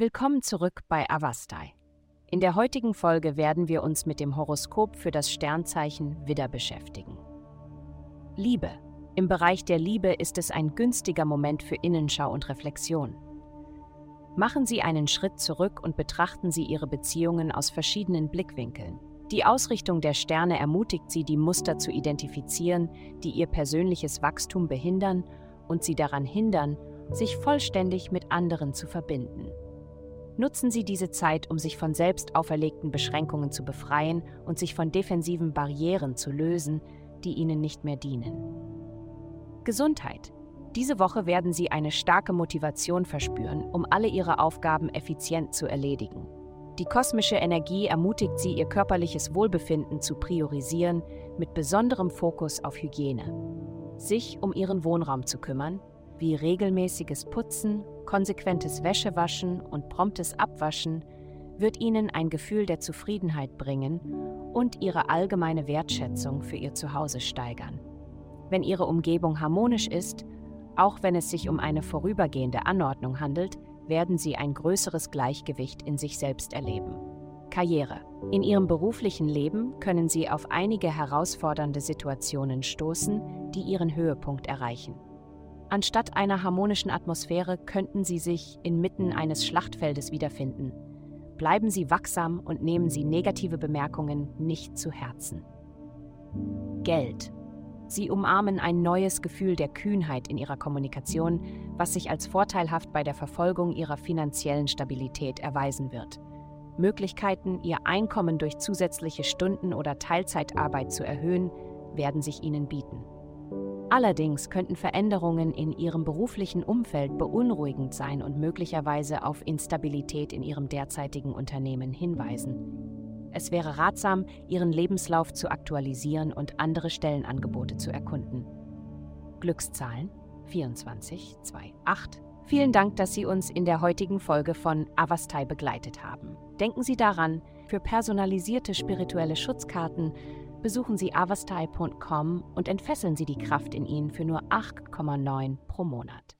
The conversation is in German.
Willkommen zurück bei Avastai. In der heutigen Folge werden wir uns mit dem Horoskop für das Sternzeichen Widder beschäftigen. Liebe. Im Bereich der Liebe ist es ein günstiger Moment für Innenschau und Reflexion. Machen Sie einen Schritt zurück und betrachten Sie Ihre Beziehungen aus verschiedenen Blickwinkeln. Die Ausrichtung der Sterne ermutigt Sie, die Muster zu identifizieren, die Ihr persönliches Wachstum behindern und Sie daran hindern, sich vollständig mit anderen zu verbinden. Nutzen Sie diese Zeit, um sich von selbst auferlegten Beschränkungen zu befreien und sich von defensiven Barrieren zu lösen, die Ihnen nicht mehr dienen. Gesundheit. Diese Woche werden Sie eine starke Motivation verspüren, um alle Ihre Aufgaben effizient zu erledigen. Die kosmische Energie ermutigt Sie, Ihr körperliches Wohlbefinden zu priorisieren, mit besonderem Fokus auf Hygiene. Sich um Ihren Wohnraum zu kümmern, wie regelmäßiges Putzen, konsequentes Wäschewaschen und promptes Abwaschen wird Ihnen ein Gefühl der Zufriedenheit bringen und Ihre allgemeine Wertschätzung für Ihr Zuhause steigern. Wenn Ihre Umgebung harmonisch ist, auch wenn es sich um eine vorübergehende Anordnung handelt, werden Sie ein größeres Gleichgewicht in sich selbst erleben. Karriere. In Ihrem beruflichen Leben können Sie auf einige herausfordernde Situationen stoßen, die Ihren Höhepunkt erreichen. Anstatt einer harmonischen Atmosphäre könnten Sie sich inmitten eines Schlachtfeldes wiederfinden. Bleiben Sie wachsam und nehmen Sie negative Bemerkungen nicht zu Herzen. Geld. Sie umarmen ein neues Gefühl der Kühnheit in Ihrer Kommunikation, was sich als vorteilhaft bei der Verfolgung Ihrer finanziellen Stabilität erweisen wird. Möglichkeiten, Ihr Einkommen durch zusätzliche Stunden oder Teilzeitarbeit zu erhöhen, werden sich Ihnen bieten. Allerdings könnten Veränderungen in Ihrem beruflichen Umfeld beunruhigend sein und möglicherweise auf Instabilität in Ihrem derzeitigen Unternehmen hinweisen. Es wäre ratsam, Ihren Lebenslauf zu aktualisieren und andere Stellenangebote zu erkunden. Glückszahlen 2428. Vielen Dank, dass Sie uns in der heutigen Folge von Avastai begleitet haben. Denken Sie daran, für personalisierte spirituelle Schutzkarten besuchen Sie avastai.com und entfesseln Sie die Kraft in Ihnen für nur 8,9 pro Monat.